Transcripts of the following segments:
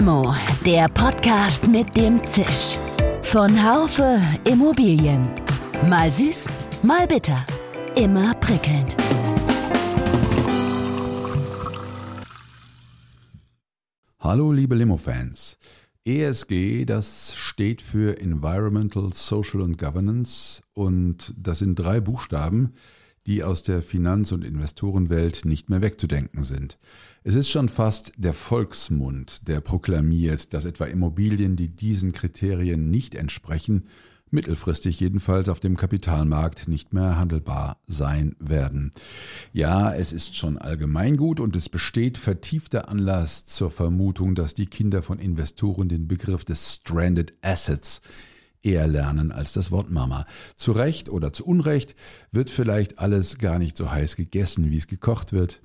Limo, der Podcast mit dem Zisch. Von Haufe Immobilien. Mal süß, mal bitter. Immer prickelnd. Hallo liebe Limo-Fans. ESG, das steht für Environmental, Social und Governance und das sind drei Buchstaben, die aus der Finanz- und Investorenwelt nicht mehr wegzudenken sind. Es ist schon fast der Volksmund, der proklamiert, dass etwa Immobilien, die diesen Kriterien nicht entsprechen, mittelfristig jedenfalls auf dem Kapitalmarkt nicht mehr handelbar sein werden. Ja, es ist schon allgemeingut und es besteht vertiefter Anlass zur Vermutung, dass die Kinder von Investoren den Begriff des Stranded Assets eher lernen als das Wort Mama. Zu Recht oder zu Unrecht wird vielleicht alles gar nicht so heiß gegessen, wie es gekocht wird.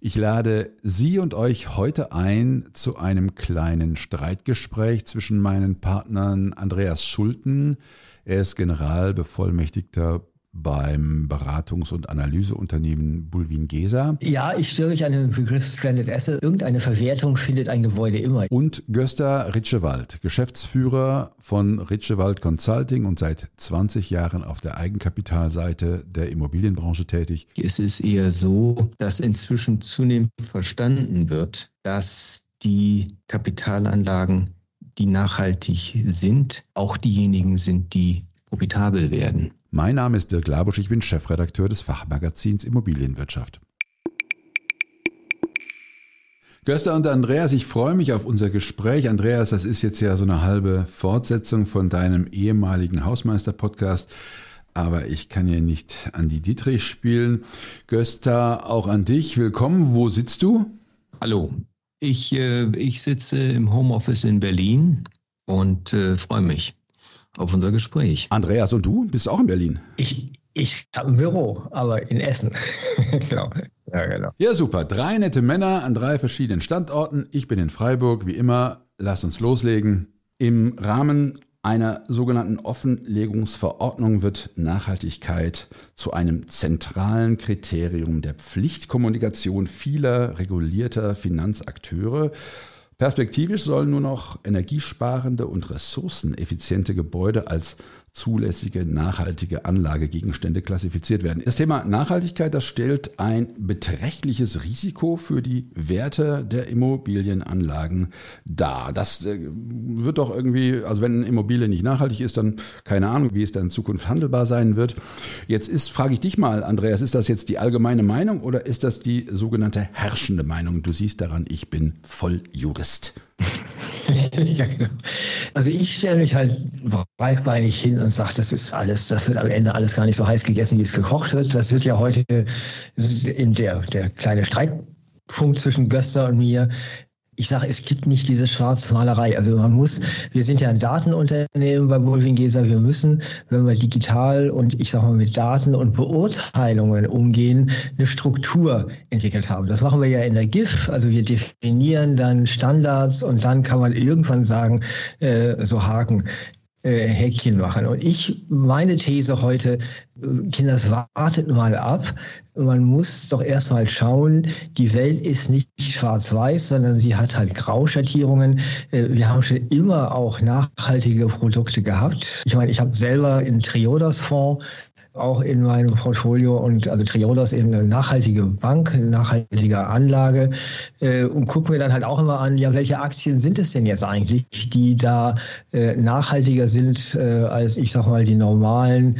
Ich lade Sie und euch heute ein zu einem kleinen Streitgespräch zwischen meinen Partnern Andreas Schulten, er ist Generalbevollmächtigter beim Beratungs- und Analyseunternehmen Bulwin Gesa. Ja, ich störe mich an den Begriff Stranded Asset. Irgendeine Verwertung findet ein Gebäude immer. Und Gösta Ritschewald, Geschäftsführer von Ritschewald Consulting und seit 20 Jahren auf der Eigenkapitalseite der Immobilienbranche tätig. Es ist eher so, dass inzwischen zunehmend verstanden wird, dass die Kapitalanlagen, die nachhaltig sind, auch diejenigen sind, die profitabel werden. Mein Name ist Dirk Labusch, ich bin Chefredakteur des Fachmagazins Immobilienwirtschaft. Gösta und Andreas, ich freue mich auf unser Gespräch. Andreas, das ist jetzt ja so eine halbe Fortsetzung von deinem ehemaligen Hausmeister-Podcast. Aber ich kann ja nicht an die Dietrich spielen. Gösta, auch an dich. Willkommen. Wo sitzt du? Hallo. Ich, äh, ich sitze im Homeoffice in Berlin und äh, freue mich auf unser Gespräch. Andreas, und du bist auch in Berlin? Ich, ich habe ein Büro, aber in Essen. genau. Ja, genau. Ja, super. Drei nette Männer an drei verschiedenen Standorten. Ich bin in Freiburg, wie immer. Lass uns loslegen. Im Rahmen einer sogenannten Offenlegungsverordnung wird Nachhaltigkeit zu einem zentralen Kriterium der Pflichtkommunikation vieler regulierter Finanzakteure. Perspektivisch sollen nur noch energiesparende und ressourceneffiziente Gebäude als zulässige nachhaltige Anlagegegenstände klassifiziert werden. Das Thema Nachhaltigkeit, das stellt ein beträchtliches Risiko für die Werte der Immobilienanlagen dar. Das äh, wird doch irgendwie, also wenn eine Immobilie nicht nachhaltig ist, dann keine Ahnung, wie es dann in Zukunft handelbar sein wird. Jetzt ist, frage ich dich mal, Andreas, ist das jetzt die allgemeine Meinung oder ist das die sogenannte herrschende Meinung? Du siehst daran, ich bin Volljurist. ja, genau. Also ich stelle mich halt breitbeinig hin und sage, das ist alles, das wird am Ende alles gar nicht so heiß gegessen, wie es gekocht wird. Das wird ja heute in der, der kleine Streitpunkt zwischen Göster und mir ich sage, es gibt nicht diese Schwarzmalerei. Also man muss, wir sind ja ein Datenunternehmen bei Wolfingesa, wir müssen, wenn wir digital und ich sage mal mit Daten und Beurteilungen umgehen, eine Struktur entwickelt haben. Das machen wir ja in der GIF. Also wir definieren dann Standards und dann kann man irgendwann sagen, äh, so Haken äh, Häkchen machen. Und ich, meine These heute, äh, Kinders, wartet mal ab. Man muss doch erstmal schauen, die Welt ist nicht schwarz-weiß, sondern sie hat halt Grauschattierungen. Äh, wir haben schon immer auch nachhaltige Produkte gehabt. Ich meine, ich habe selber in Triodos-Fonds auch in meinem Portfolio und also Triodos eben eine nachhaltige Bank, eine nachhaltige Anlage äh, und gucken mir dann halt auch immer an, ja, welche Aktien sind es denn jetzt eigentlich, die da äh, nachhaltiger sind äh, als ich sag mal die normalen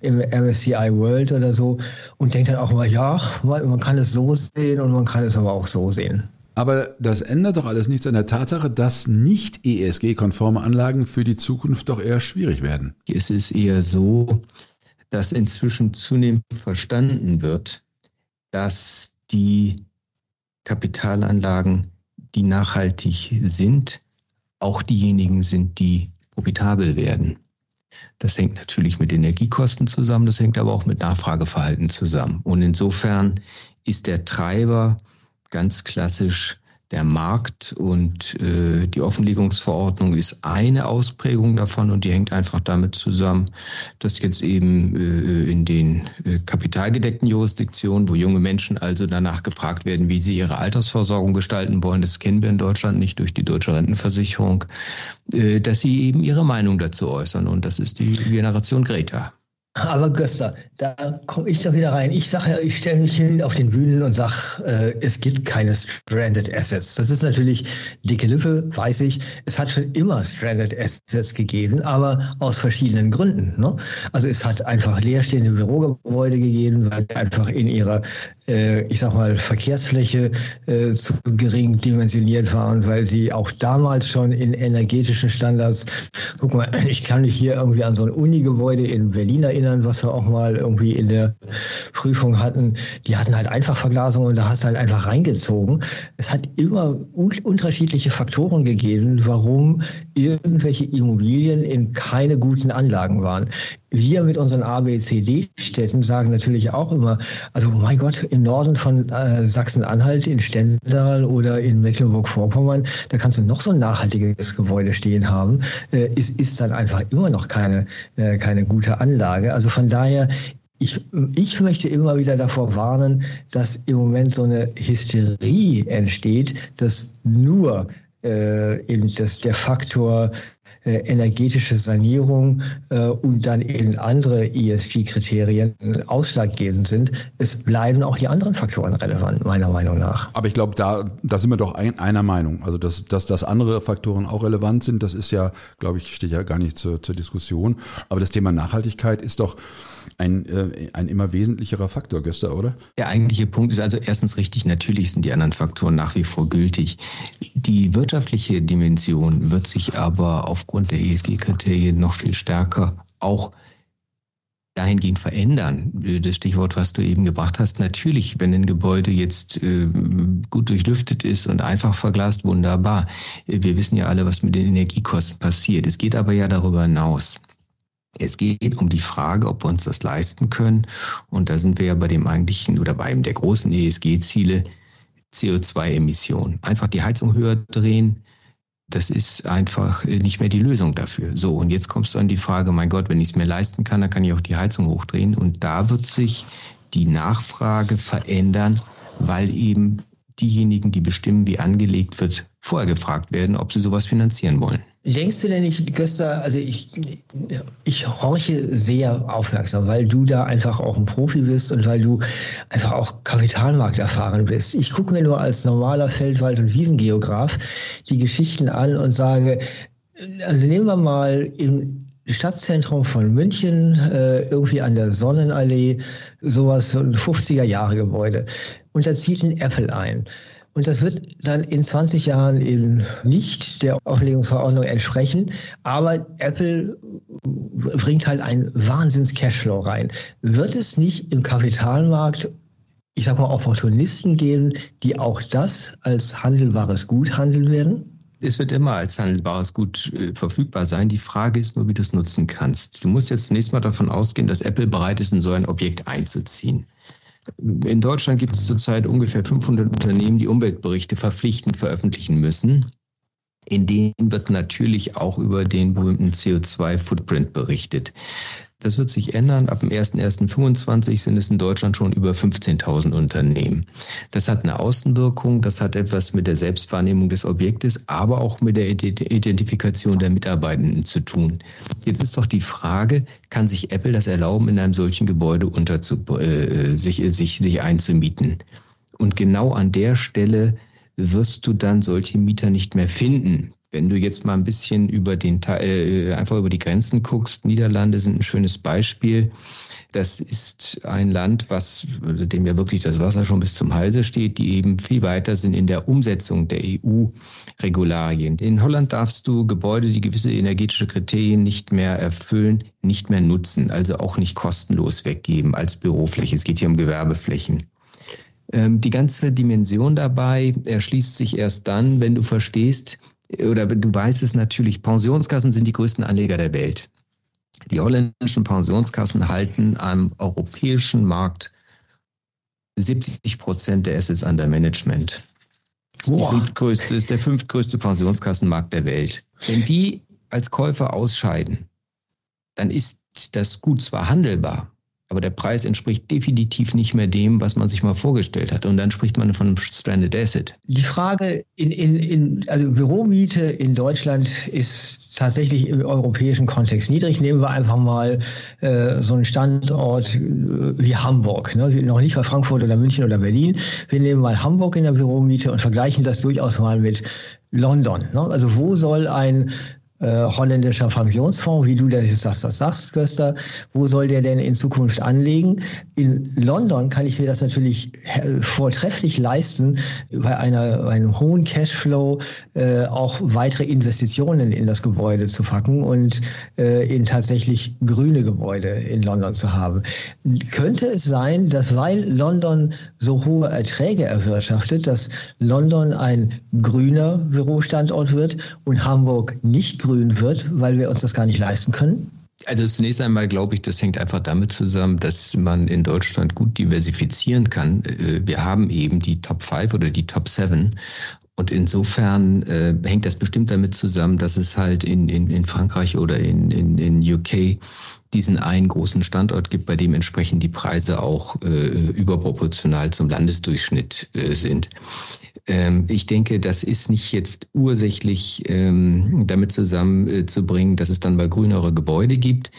im MSCI World oder so und denkt dann auch mal, ja, man kann es so sehen und man kann es aber auch so sehen. Aber das ändert doch alles nichts an der Tatsache, dass nicht ESG-konforme Anlagen für die Zukunft doch eher schwierig werden. Es ist eher so, dass inzwischen zunehmend verstanden wird, dass die Kapitalanlagen, die nachhaltig sind, auch diejenigen sind, die profitabel werden. Das hängt natürlich mit Energiekosten zusammen, das hängt aber auch mit Nachfrageverhalten zusammen. Und insofern ist der Treiber ganz klassisch Der Markt und äh, die Offenlegungsverordnung ist eine Ausprägung davon und die hängt einfach damit zusammen, dass jetzt eben äh, in den äh, kapitalgedeckten Jurisdiktionen, wo junge Menschen also danach gefragt werden, wie sie ihre Altersversorgung gestalten wollen, das kennen wir in Deutschland nicht durch die deutsche Rentenversicherung, äh, dass sie eben ihre Meinung dazu äußern. Und das ist die Generation Greta. Aber Göster, da komme ich doch wieder rein. Ich sage ja, ich stelle mich hin auf den Bühnen und sage, äh, es gibt keine Stranded Assets. Das ist natürlich dicke Lücke, weiß ich. Es hat schon immer Stranded Assets gegeben, aber aus verschiedenen Gründen. Ne? Also es hat einfach leerstehende Bürogebäude gegeben, weil sie einfach in ihrer ich sag mal, Verkehrsfläche äh, zu gering dimensioniert waren, weil sie auch damals schon in energetischen Standards, guck mal, ich kann mich hier irgendwie an so ein Unigebäude in Berlin erinnern, was wir auch mal irgendwie in der Prüfung hatten. Die hatten halt einfach Verglasung und da hast du halt einfach reingezogen. Es hat immer un unterschiedliche Faktoren gegeben, warum irgendwelche Immobilien in keine guten Anlagen waren. Wir mit unseren ABCD-Städten sagen natürlich auch immer, also mein Gott, im Norden von äh, Sachsen-Anhalt, in Stendal oder in Mecklenburg-Vorpommern, da kannst du noch so ein nachhaltiges Gebäude stehen haben, äh, ist, ist dann einfach immer noch keine, äh, keine gute Anlage. Also von daher, ich, ich möchte immer wieder davor warnen, dass im Moment so eine Hysterie entsteht, dass nur äh, eben das, der Faktor energetische Sanierung äh, und dann eben andere ESG-Kriterien ausschlaggebend sind. Es bleiben auch die anderen Faktoren relevant, meiner Meinung nach. Aber ich glaube, da, da sind wir doch ein, einer Meinung. Also, dass, dass, dass andere Faktoren auch relevant sind, das ist ja, glaube ich, steht ja gar nicht zur, zur Diskussion. Aber das Thema Nachhaltigkeit ist doch ein, äh, ein immer wesentlicherer Faktor, Göster, oder? Der eigentliche Punkt ist also erstens richtig, natürlich sind die anderen Faktoren nach wie vor gültig. Die wirtschaftliche Dimension wird sich aber aufgrund der ESG-Kriterien noch viel stärker auch dahingehend verändern. Das Stichwort, was du eben gebracht hast, natürlich, wenn ein Gebäude jetzt äh, gut durchlüftet ist und einfach verglast, wunderbar. Wir wissen ja alle, was mit den Energiekosten passiert. Es geht aber ja darüber hinaus. Es geht um die Frage, ob wir uns das leisten können. Und da sind wir ja bei dem eigentlichen oder bei einem der großen ESG-Ziele CO2-Emissionen. Einfach die Heizung höher drehen, das ist einfach nicht mehr die Lösung dafür. So, und jetzt kommst du an die Frage, mein Gott, wenn ich es mir leisten kann, dann kann ich auch die Heizung hochdrehen. Und da wird sich die Nachfrage verändern, weil eben diejenigen, die bestimmen, wie angelegt wird, vorher gefragt werden, ob sie sowas finanzieren wollen. Denkst du denn nicht, Gösta, also ich, ich horche sehr aufmerksam, weil du da einfach auch ein Profi bist und weil du einfach auch Kapitalmarkt erfahren bist. Ich gucke mir nur als normaler Feldwald- und Wiesengeograf die Geschichten an und sage, also nehmen wir mal im Stadtzentrum von München, äh, irgendwie an der Sonnenallee, sowas, so ein 50er-Jahre-Gebäude. Und da zieht ein Apple ein. Und das wird dann in 20 Jahren eben nicht der Auflegungsverordnung entsprechen. Aber Apple bringt halt einen Wahnsinns-Cashflow rein. Wird es nicht im Kapitalmarkt, ich sag mal, Opportunisten geben, die auch das als handelbares Gut handeln werden? Es wird immer als handelbares Gut äh, verfügbar sein. Die Frage ist nur, wie du es nutzen kannst. Du musst jetzt zunächst mal davon ausgehen, dass Apple bereit ist, in so ein Objekt einzuziehen. In Deutschland gibt es zurzeit ungefähr 500 Unternehmen, die Umweltberichte verpflichtend veröffentlichen müssen. In denen wird natürlich auch über den berühmten CO2-Footprint berichtet. Das wird sich ändern. Ab dem 01.01.25 sind es in Deutschland schon über 15.000 Unternehmen. Das hat eine Außenwirkung, das hat etwas mit der Selbstwahrnehmung des Objektes, aber auch mit der Identifikation der Mitarbeitenden zu tun. Jetzt ist doch die Frage, kann sich Apple das erlauben, in einem solchen Gebäude unterzu, äh, sich, sich, sich einzumieten? Und genau an der Stelle wirst du dann solche Mieter nicht mehr finden. Wenn du jetzt mal ein bisschen über den äh, einfach über die Grenzen guckst, Niederlande sind ein schönes Beispiel. Das ist ein Land, was dem ja wirklich das Wasser schon bis zum Halse steht, die eben viel weiter sind in der Umsetzung der EU-Regularien. In Holland darfst du Gebäude, die gewisse energetische Kriterien nicht mehr erfüllen, nicht mehr nutzen, also auch nicht kostenlos weggeben als Bürofläche. Es geht hier um Gewerbeflächen. Ähm, die ganze Dimension dabei erschließt sich erst dann, wenn du verstehst, oder du weißt es natürlich, Pensionskassen sind die größten Anleger der Welt. Die holländischen Pensionskassen halten am europäischen Markt 70 Prozent der Assets under Management. ist, die fünftgrößte, ist der fünftgrößte Pensionskassenmarkt der Welt. Wenn die als Käufer ausscheiden, dann ist das Gut zwar handelbar, aber der Preis entspricht definitiv nicht mehr dem, was man sich mal vorgestellt hat. Und dann spricht man von einem Stranded Asset. Die Frage in, in, in also Büromiete in Deutschland ist tatsächlich im europäischen Kontext niedrig. Nehmen wir einfach mal äh, so einen Standort äh, wie Hamburg, ne? noch nicht mal Frankfurt oder München oder Berlin. Wir nehmen mal Hamburg in der Büromiete und vergleichen das durchaus mal mit London. Ne? Also wo soll ein äh, holländischer Pensionsfonds, wie du das jetzt sagst, das sagst, Köster, wo soll der denn in Zukunft anlegen? In London kann ich mir das natürlich äh, vortrefflich leisten, bei einer, einem hohen Cashflow äh, auch weitere Investitionen in das Gebäude zu packen und äh, in tatsächlich grüne Gebäude in London zu haben. Könnte es sein, dass weil London so hohe Erträge erwirtschaftet, dass London ein grüner Bürostandort wird und Hamburg nicht grün wird, weil wir uns das gar nicht leisten können? Also zunächst einmal glaube ich, das hängt einfach damit zusammen, dass man in Deutschland gut diversifizieren kann. Äh, wir haben eben die Top 5 oder die Top 7 und insofern äh, hängt das bestimmt damit zusammen, dass es halt in, in, in Frankreich oder in, in, in UK diesen einen großen Standort gibt, bei dem entsprechend die Preise auch äh, überproportional zum Landesdurchschnitt äh, sind. Ähm, ich denke, das ist nicht jetzt ursächlich ähm, damit zusammenzubringen, dass es dann mal grünere Gebäude gibt.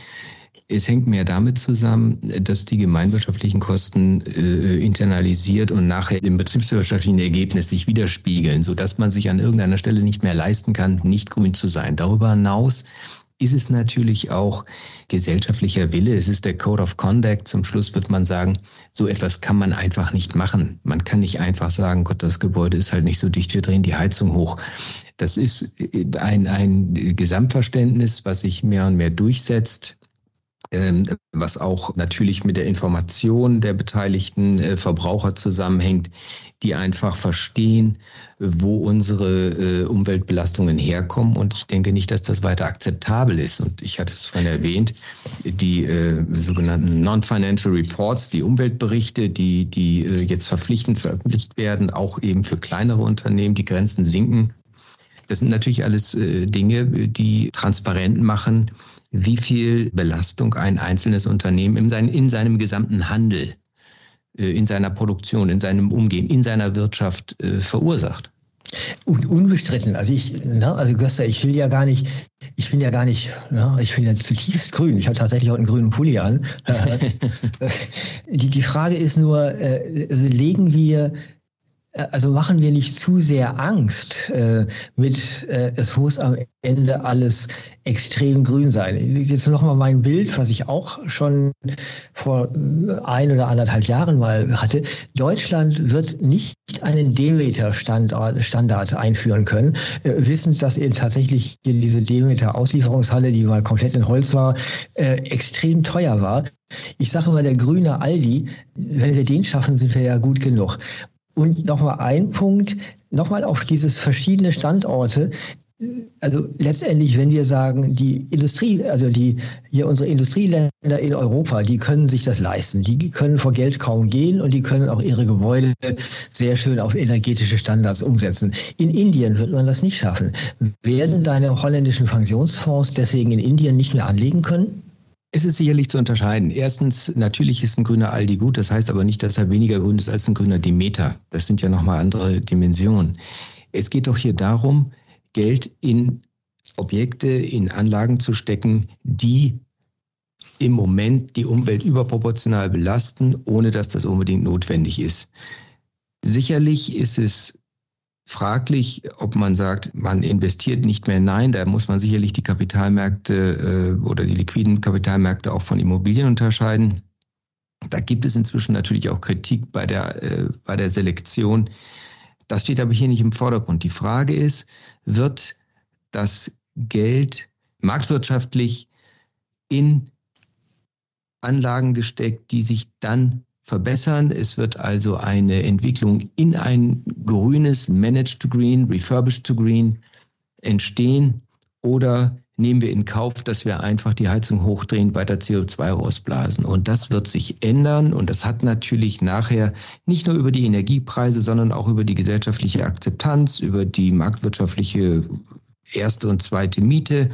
Es hängt mehr damit zusammen, dass die gemeinwirtschaftlichen Kosten äh, internalisiert und nachher im betriebswirtschaftlichen Ergebnis sich widerspiegeln, sodass man sich an irgendeiner Stelle nicht mehr leisten kann, nicht grün zu sein. Darüber hinaus ist es natürlich auch gesellschaftlicher Wille. Es ist der Code of Conduct. Zum Schluss wird man sagen, so etwas kann man einfach nicht machen. Man kann nicht einfach sagen, Gott, das Gebäude ist halt nicht so dicht, wir drehen die Heizung hoch. Das ist ein, ein Gesamtverständnis, was sich mehr und mehr durchsetzt was auch natürlich mit der Information der beteiligten äh, Verbraucher zusammenhängt, die einfach verstehen, wo unsere äh, Umweltbelastungen herkommen. Und ich denke nicht, dass das weiter akzeptabel ist. Und ich hatte es vorhin erwähnt, die äh, sogenannten Non-Financial Reports, die Umweltberichte, die, die jetzt verpflichtend veröffentlicht werden, auch eben für kleinere Unternehmen, die Grenzen sinken. Das sind natürlich alles Dinge, die transparent machen, wie viel Belastung ein einzelnes Unternehmen in, sein, in seinem gesamten Handel, äh, in seiner Produktion, in seinem Umgehen, in seiner Wirtschaft äh, verursacht. Un unbestritten. Also ich, na, ne, also Göster, ich will ja gar nicht, ich bin ja gar nicht, na, ne, ich bin ja zutiefst grün. Ich habe tatsächlich heute einen grünen Pulli an. die, die Frage ist nur, äh, also legen wir also machen wir nicht zu sehr Angst äh, mit, äh, es muss am Ende alles extrem grün sein. Jetzt nochmal mein Bild, was ich auch schon vor ein oder anderthalb Jahren mal hatte. Deutschland wird nicht einen Demeter-Standard einführen können, äh, wissend, dass eben tatsächlich diese Demeter-Auslieferungshalle, die mal komplett in Holz war, äh, extrem teuer war. Ich sage mal, der grüne Aldi, wenn wir den schaffen, sind wir ja gut genug. Und nochmal ein Punkt, nochmal auf dieses verschiedene Standorte. Also letztendlich, wenn wir sagen, die Industrie, also die hier unsere Industrieländer in Europa, die können sich das leisten. Die können vor Geld kaum gehen und die können auch ihre Gebäude sehr schön auf energetische Standards umsetzen. In Indien wird man das nicht schaffen. Werden deine holländischen Pensionsfonds deswegen in Indien nicht mehr anlegen können? Es ist sicherlich zu unterscheiden. Erstens, natürlich ist ein grüner Aldi gut, das heißt aber nicht, dass er weniger grün ist als ein grüner Demeter. Das sind ja nochmal andere Dimensionen. Es geht doch hier darum, Geld in Objekte, in Anlagen zu stecken, die im Moment die Umwelt überproportional belasten, ohne dass das unbedingt notwendig ist. Sicherlich ist es fraglich, ob man sagt, man investiert nicht mehr. Nein, da muss man sicherlich die Kapitalmärkte äh, oder die liquiden Kapitalmärkte auch von Immobilien unterscheiden. Da gibt es inzwischen natürlich auch Kritik bei der, äh, bei der Selektion. Das steht aber hier nicht im Vordergrund. Die Frage ist, wird das Geld marktwirtschaftlich in Anlagen gesteckt, die sich dann verbessern. Es wird also eine Entwicklung in ein grünes Managed to Green, Refurbished to Green entstehen oder nehmen wir in Kauf, dass wir einfach die Heizung hochdrehen, weiter CO2 rausblasen. Und das wird sich ändern. Und das hat natürlich nachher nicht nur über die Energiepreise, sondern auch über die gesellschaftliche Akzeptanz, über die marktwirtschaftliche erste und zweite Miete.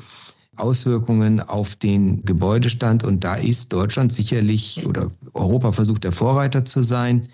Auswirkungen auf den Gebäudestand. Und da ist Deutschland sicherlich oder Europa versucht, der Vorreiter zu sein.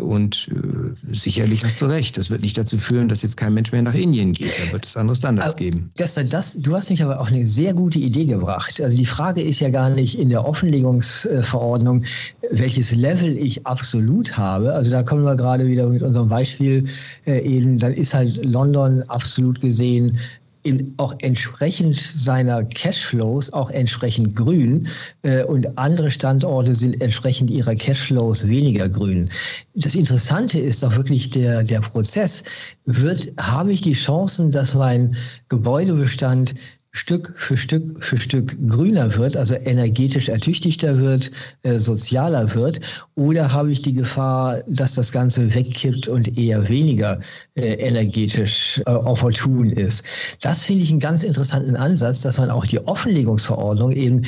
Und äh, sicherlich hast du recht. Das wird nicht dazu führen, dass jetzt kein Mensch mehr nach Indien geht. Da wird es andere Standards geben. Gestern, das, du hast mich aber auch eine sehr gute Idee gebracht. Also die Frage ist ja gar nicht in der Offenlegungsverordnung, welches Level ich absolut habe. Also da kommen wir gerade wieder mit unserem Beispiel äh, eben, dann ist halt London absolut gesehen in, auch entsprechend seiner Cashflows auch entsprechend grün äh, und andere Standorte sind entsprechend ihrer Cashflows weniger grün. Das Interessante ist doch wirklich der, der Prozess. Wird, habe ich die Chancen, dass mein Gebäudebestand Stück für Stück für Stück grüner wird, also energetisch ertüchtigter wird, äh, sozialer wird? Oder habe ich die Gefahr, dass das Ganze wegkippt und eher weniger äh, energetisch äh, opportun ist? Das finde ich einen ganz interessanten Ansatz, dass man auch die Offenlegungsverordnung eben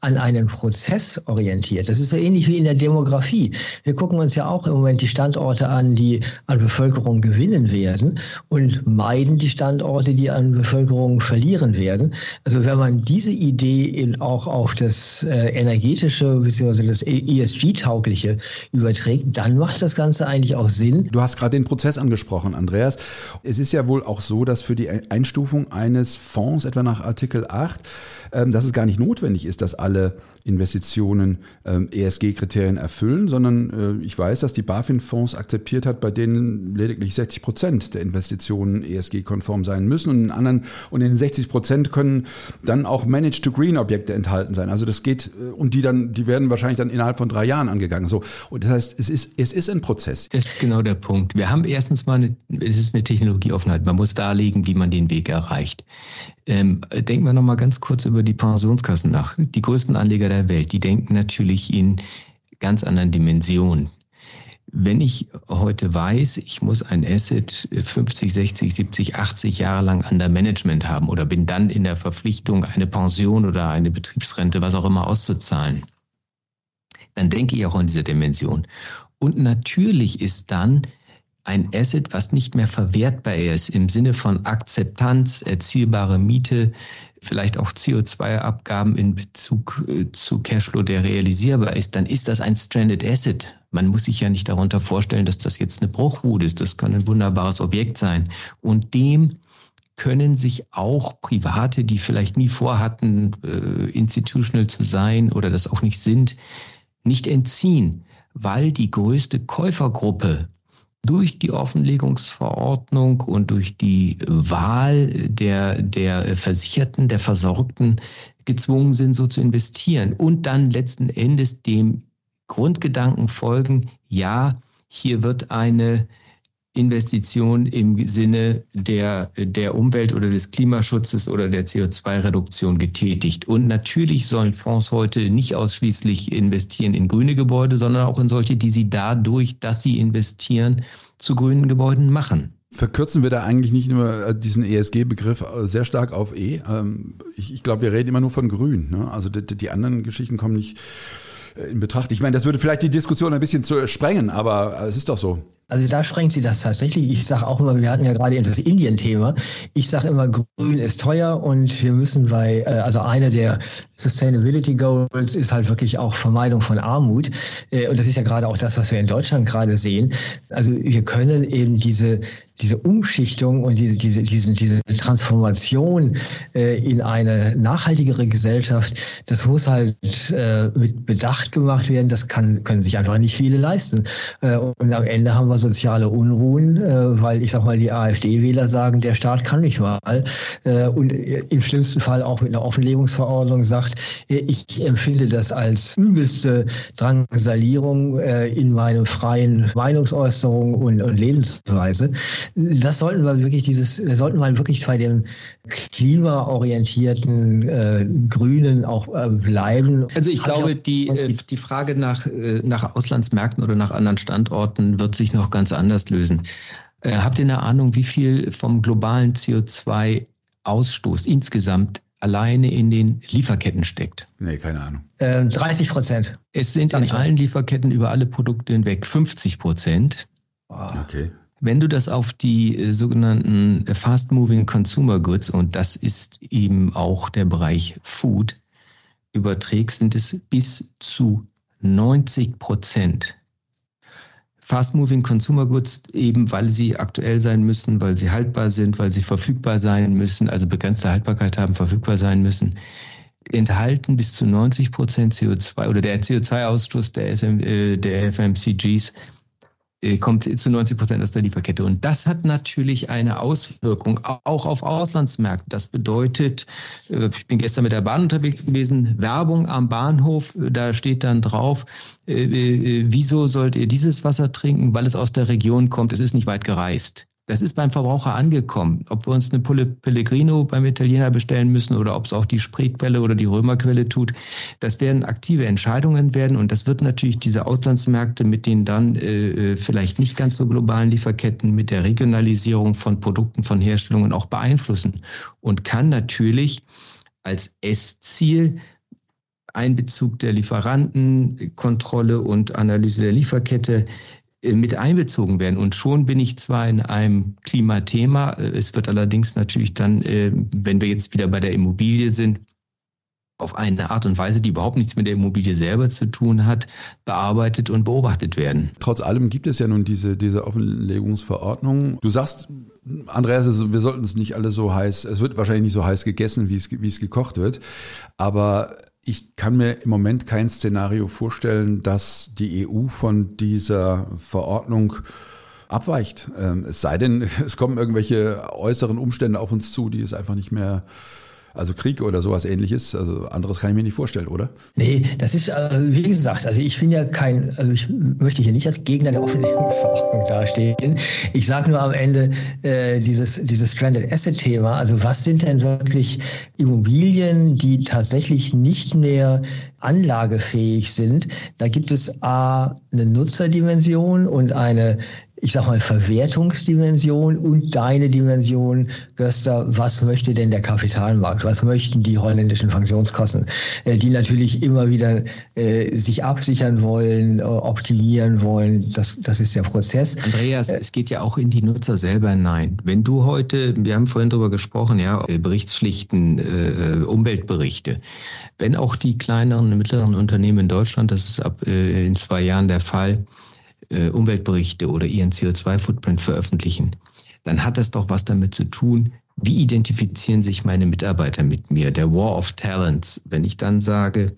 an einen Prozess orientiert. Das ist so ähnlich wie in der Demografie. Wir gucken uns ja auch im Moment die Standorte an, die an Bevölkerung gewinnen werden und meiden die Standorte, die an Bevölkerung verlieren werden. Also wenn man diese Idee in auch auf das äh, energetische bzw. das ESG-taugliche überträgt, dann macht das Ganze eigentlich auch Sinn. Du hast gerade den Prozess angesprochen, Andreas. Es ist ja wohl auch so, dass für die Einstufung eines Fonds, etwa nach Artikel 8, ähm, dass es gar nicht notwendig ist, dass alle Investitionen ähm, ESG-Kriterien erfüllen, sondern äh, ich weiß, dass die BaFin-Fonds akzeptiert hat, bei denen lediglich 60 Prozent der Investitionen ESG-konform sein müssen und in anderen und in den 60 Prozent können dann auch Managed-to-Green-Objekte enthalten sein. Also das geht äh, und die dann, die werden wahrscheinlich dann innerhalb von drei Jahren angegangen. So und das heißt, es ist es ist ein Prozess. Das ist genau der Punkt. Wir haben erstens mal eine, es ist eine Technologieoffenheit. Man muss darlegen, wie man den Weg erreicht. Ähm, denken wir noch mal ganz kurz über die Pensionskassen nach. Die größten Anleger der Welt, die denken natürlich in ganz anderen Dimensionen. Wenn ich heute weiß, ich muss ein Asset 50, 60, 70, 80 Jahre lang under Management haben oder bin dann in der Verpflichtung, eine Pension oder eine Betriebsrente, was auch immer auszuzahlen, dann denke ich auch in dieser Dimension. Und natürlich ist dann ein Asset, was nicht mehr verwertbar ist im Sinne von Akzeptanz, erzielbare Miete, vielleicht auch CO2-Abgaben in Bezug äh, zu Cashflow, der realisierbar ist, dann ist das ein Stranded Asset. Man muss sich ja nicht darunter vorstellen, dass das jetzt eine Bruchbude ist. Das kann ein wunderbares Objekt sein. Und dem können sich auch Private, die vielleicht nie vorhatten, äh, institutional zu sein oder das auch nicht sind, nicht entziehen, weil die größte Käufergruppe durch die Offenlegungsverordnung und durch die Wahl der, der Versicherten, der Versorgten gezwungen sind, so zu investieren und dann letzten Endes dem Grundgedanken folgen, ja, hier wird eine Investition im Sinne der, der Umwelt oder des Klimaschutzes oder der CO2-Reduktion getätigt. Und natürlich sollen Fonds heute nicht ausschließlich investieren in grüne Gebäude, sondern auch in solche, die sie dadurch, dass sie investieren, zu grünen Gebäuden machen. Verkürzen wir da eigentlich nicht nur äh, diesen ESG-Begriff äh, sehr stark auf E? Ähm, ich, ich glaube, wir reden immer nur von Grün. Ne? Also die, die anderen Geschichten kommen nicht äh, in Betracht. Ich meine, das würde vielleicht die Diskussion ein bisschen zu sprengen, aber es ist doch so. Also da sprengt sie das tatsächlich. Ich sage auch immer, wir hatten ja gerade eben das Indien-Thema. Ich sage immer, Grün ist teuer und wir müssen bei, äh, also eine der Sustainability Goals ist halt wirklich auch Vermeidung von Armut. Äh, und das ist ja gerade auch das, was wir in Deutschland gerade sehen. Also wir können eben diese diese Umschichtung und diese, diese, diese, diese Transformation äh, in eine nachhaltigere Gesellschaft, das muss halt äh, mit Bedacht gemacht werden. Das kann, können sich einfach nicht viele leisten. Äh, und am Ende haben wir soziale Unruhen, äh, weil ich sag mal, die AfD-Wähler sagen, der Staat kann nicht mal. Äh, und im schlimmsten Fall auch mit einer Offenlegungsverordnung sagt, äh, ich empfinde das als übelste Drangsalierung äh, in meinem freien Meinungsäußerung und, und Lebensweise das sollten wir wirklich dieses, wir sollten mal wirklich bei dem klimaorientierten äh, Grünen auch äh, bleiben. Also ich Hat glaube, die, äh, die Frage nach, äh, nach Auslandsmärkten oder nach anderen Standorten wird sich noch ganz anders lösen. Äh, habt ihr eine Ahnung, wie viel vom globalen CO2 Ausstoß insgesamt alleine in den Lieferketten steckt? Nee, keine Ahnung. Ähm, 30 Prozent. Es sind in allen Lieferketten über alle Produkte hinweg 50 Prozent. Okay. Wenn du das auf die äh, sogenannten Fast-Moving Consumer Goods, und das ist eben auch der Bereich Food, überträgst, sind es bis zu 90 Prozent. Fast-Moving Consumer Goods eben, weil sie aktuell sein müssen, weil sie haltbar sind, weil sie verfügbar sein müssen, also begrenzte Haltbarkeit haben, verfügbar sein müssen, enthalten bis zu 90 Prozent CO2 oder der CO2-Ausstoß der, äh, der FMCGs äh, kommt zu 90 Prozent aus der Lieferkette. Und das hat natürlich eine Auswirkung auch auf Auslandsmärkte. Das bedeutet, äh, ich bin gestern mit der Bahn unterwegs gewesen, Werbung am Bahnhof, äh, da steht dann drauf, wieso sollt ihr dieses Wasser trinken? Weil es aus der Region kommt, es ist nicht weit gereist. Das ist beim Verbraucher angekommen. Ob wir uns eine Pulle Pellegrino beim Italiener bestellen müssen oder ob es auch die Spreequelle oder die Römerquelle tut, das werden aktive Entscheidungen werden und das wird natürlich diese Auslandsmärkte mit den dann äh, äh, vielleicht nicht ganz so globalen Lieferketten, mit der Regionalisierung von Produkten, von Herstellungen auch beeinflussen und kann natürlich als Essziel Einbezug der Lieferanten, Kontrolle und Analyse der Lieferkette mit einbezogen werden. Und schon bin ich zwar in einem Klimathema, äh, es wird allerdings natürlich dann, äh, wenn wir jetzt wieder bei der Immobilie sind, auf eine Art und Weise, die überhaupt nichts mit der Immobilie selber zu tun hat, bearbeitet und beobachtet werden. Trotz allem gibt es ja nun diese, diese Offenlegungsverordnung. Du sagst, Andreas, wir sollten es nicht alle so heiß, es wird wahrscheinlich nicht so heiß gegessen, wie es, wie es gekocht wird, aber ich kann mir im Moment kein Szenario vorstellen, dass die EU von dieser Verordnung abweicht. Ähm, es sei denn, es kommen irgendwelche äußeren Umstände auf uns zu, die es einfach nicht mehr also Krieg oder sowas ähnliches. Also anderes kann ich mir nicht vorstellen, oder? Nee, das ist, also wie gesagt, also ich bin ja kein, also ich möchte hier nicht als Gegner der Offenlegungsverordnung dastehen. Ich sage nur am Ende äh, dieses, dieses Stranded Asset-Thema, also was sind denn wirklich Immobilien, die tatsächlich nicht mehr anlagefähig sind? Da gibt es A, eine Nutzerdimension und eine ich sag mal, Verwertungsdimension und deine Dimension, Göster, was möchte denn der Kapitalmarkt? Was möchten die holländischen Funktionskosten, äh, die natürlich immer wieder äh, sich absichern wollen, äh, optimieren wollen? Das, das ist der Prozess. Andreas, es geht ja auch in die Nutzer selber hinein. Wenn du heute, wir haben vorhin darüber gesprochen, ja, Berichtspflichten, äh, Umweltberichte. Wenn auch die kleineren und mittleren Unternehmen in Deutschland, das ist ab äh, in zwei Jahren der Fall, äh, Umweltberichte oder ihren CO2-Footprint veröffentlichen, dann hat das doch was damit zu tun, wie identifizieren sich meine Mitarbeiter mit mir, der War of Talents. Wenn ich dann sage,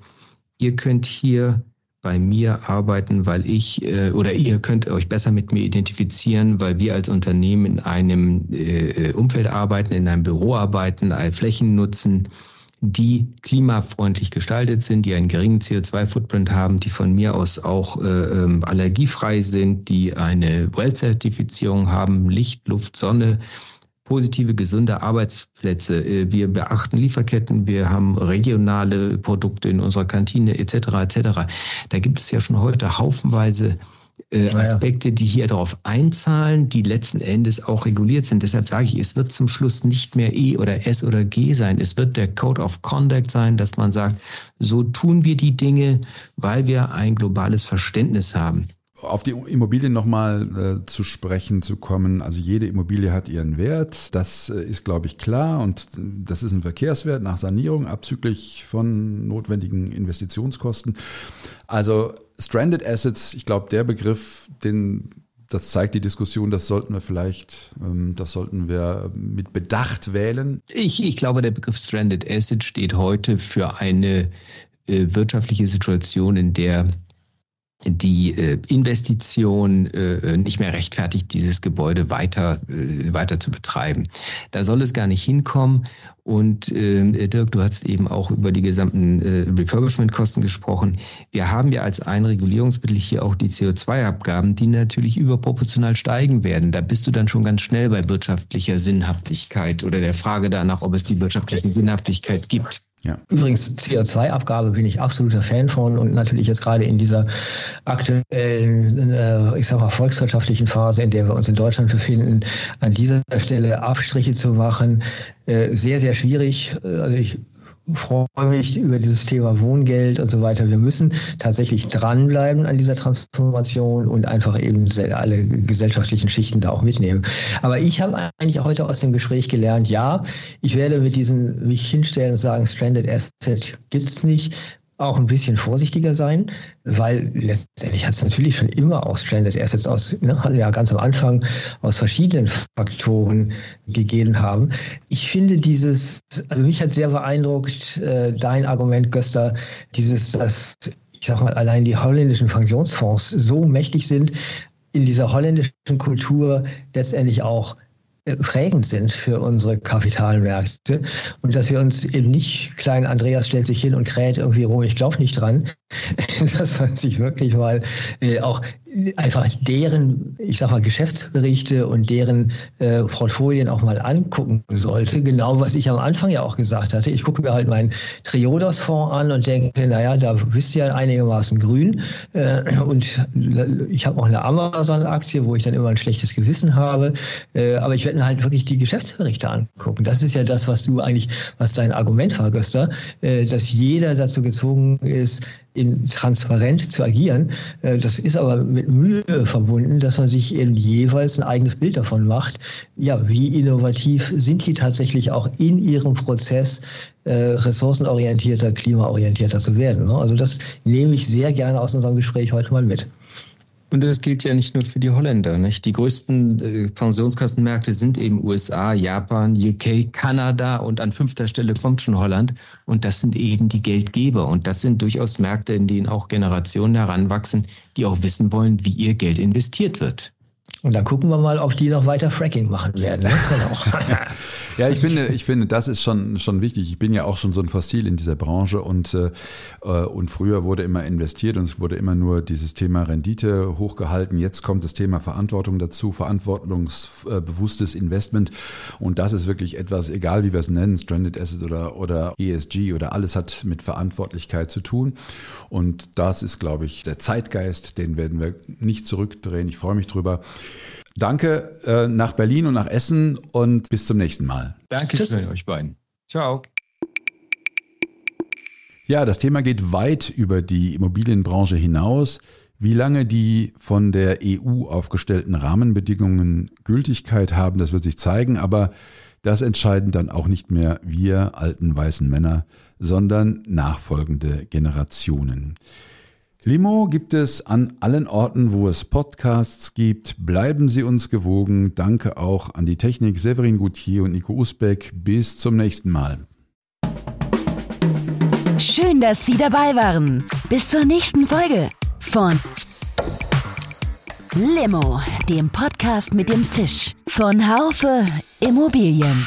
ihr könnt hier bei mir arbeiten, weil ich äh, oder ihr könnt euch besser mit mir identifizieren, weil wir als Unternehmen in einem äh, Umfeld arbeiten, in einem Büro arbeiten, Flächen nutzen, die klimafreundlich gestaltet sind, die einen geringen CO2-Footprint haben, die von mir aus auch äh, ähm, allergiefrei sind, die eine WELL-Zertifizierung haben, Licht, Luft, Sonne, positive, gesunde Arbeitsplätze. Äh, wir beachten Lieferketten, wir haben regionale Produkte in unserer Kantine etc. etc. Da gibt es ja schon heute haufenweise äh, Aspekte, die hier darauf einzahlen, die letzten Endes auch reguliert sind. Deshalb sage ich, es wird zum Schluss nicht mehr E oder S oder G sein. Es wird der Code of Conduct sein, dass man sagt, so tun wir die Dinge, weil wir ein globales Verständnis haben auf die Immobilien nochmal äh, zu sprechen zu kommen. Also jede Immobilie hat ihren Wert. Das äh, ist, glaube ich, klar. Und das ist ein Verkehrswert nach Sanierung, abzüglich von notwendigen Investitionskosten. Also Stranded Assets, ich glaube, der Begriff, den das zeigt die Diskussion, das sollten wir vielleicht, ähm, das sollten wir mit Bedacht wählen. Ich, ich glaube, der Begriff Stranded Asset steht heute für eine äh, wirtschaftliche Situation, in der die äh, Investition äh, nicht mehr rechtfertigt, dieses Gebäude weiter, äh, weiter zu betreiben. Da soll es gar nicht hinkommen. Und äh, Dirk, du hast eben auch über die gesamten äh, Refurbishment-Kosten gesprochen. Wir haben ja als ein Regulierungsmittel hier auch die CO2-Abgaben, die natürlich überproportional steigen werden. Da bist du dann schon ganz schnell bei wirtschaftlicher Sinnhaftigkeit oder der Frage danach, ob es die wirtschaftliche Sinnhaftigkeit gibt. Ja. Übrigens, CO2-Abgabe bin ich absoluter Fan von und natürlich jetzt gerade in dieser aktuellen, äh, ich sag mal, volkswirtschaftlichen Phase, in der wir uns in Deutschland befinden, an dieser Stelle Abstriche zu machen, äh, sehr, sehr schwierig. Also ich freue mich über dieses Thema Wohngeld und so weiter. Wir müssen tatsächlich dranbleiben an dieser Transformation und einfach eben alle gesellschaftlichen Schichten da auch mitnehmen. Aber ich habe eigentlich heute aus dem Gespräch gelernt, ja, ich werde mit diesem mich hinstellen und sagen, Stranded Asset gibt's nicht auch ein bisschen vorsichtiger sein, weil letztendlich hat es natürlich schon immer aus Stranded Assets aus, ne, hatten wir ja ganz am Anfang aus verschiedenen Faktoren gegeben haben. Ich finde dieses, also mich hat sehr beeindruckt, äh, dein Argument, Göster, dieses, dass ich sag mal, allein die holländischen Pensionsfonds so mächtig sind, in dieser holländischen Kultur letztendlich auch prägend sind für unsere Kapitalmärkte und dass wir uns eben nicht, klein Andreas stellt sich hin und kräht irgendwie rum, ich glaube nicht dran, dass man sich wirklich mal äh, auch einfach deren, ich sag mal, Geschäftsberichte und deren äh, Portfolien auch mal angucken sollte. Genau, was ich am Anfang ja auch gesagt hatte. Ich gucke mir halt meinen Triodos-Fonds an und denke, naja, da bist du ja einigermaßen grün. Äh, und ich habe auch eine Amazon-Aktie, wo ich dann immer ein schlechtes Gewissen habe. Äh, aber ich werde mir halt wirklich die Geschäftsberichte angucken. Das ist ja das, was du eigentlich, was dein Argument war, Göster, äh, dass jeder dazu gezwungen ist, in transparent zu agieren. Äh, das ist aber mit Mühe verbunden, dass man sich eben jeweils ein eigenes Bild davon macht. Ja, wie innovativ sind die tatsächlich auch in ihrem Prozess äh, ressourcenorientierter, klimaorientierter zu werden. Ne? Also das nehme ich sehr gerne aus unserem Gespräch heute mal mit. Und das gilt ja nicht nur für die Holländer. Nicht? Die größten äh, Pensionskassenmärkte sind eben USA, Japan, UK, Kanada und an fünfter Stelle kommt schon Holland. Und das sind eben die Geldgeber. Und das sind durchaus Märkte, in denen auch Generationen heranwachsen, die auch wissen wollen, wie ihr Geld investiert wird. Und dann gucken wir mal, ob die noch weiter Fracking machen werden. Ne? Ja, ich finde, ich finde, das ist schon, schon wichtig. Ich bin ja auch schon so ein Fossil in dieser Branche und, äh, und früher wurde immer investiert und es wurde immer nur dieses Thema Rendite hochgehalten. Jetzt kommt das Thema Verantwortung dazu, verantwortungsbewusstes Investment. Und das ist wirklich etwas, egal wie wir es nennen, Stranded Asset oder, oder ESG oder alles hat mit Verantwortlichkeit zu tun. Und das ist, glaube ich, der Zeitgeist, den werden wir nicht zurückdrehen. Ich freue mich drüber. Danke äh, nach Berlin und nach Essen und bis zum nächsten Mal. Danke schön euch beiden. Ciao. Ja, das Thema geht weit über die Immobilienbranche hinaus. Wie lange die von der EU aufgestellten Rahmenbedingungen Gültigkeit haben, das wird sich zeigen, aber das entscheiden dann auch nicht mehr wir alten weißen Männer, sondern nachfolgende Generationen. Limo gibt es an allen Orten, wo es Podcasts gibt. Bleiben Sie uns gewogen. Danke auch an die Technik Severin Gutier und Nico Usbeck. Bis zum nächsten Mal. Schön, dass Sie dabei waren. Bis zur nächsten Folge von Limo, dem Podcast mit dem Zisch von Haufe Immobilien.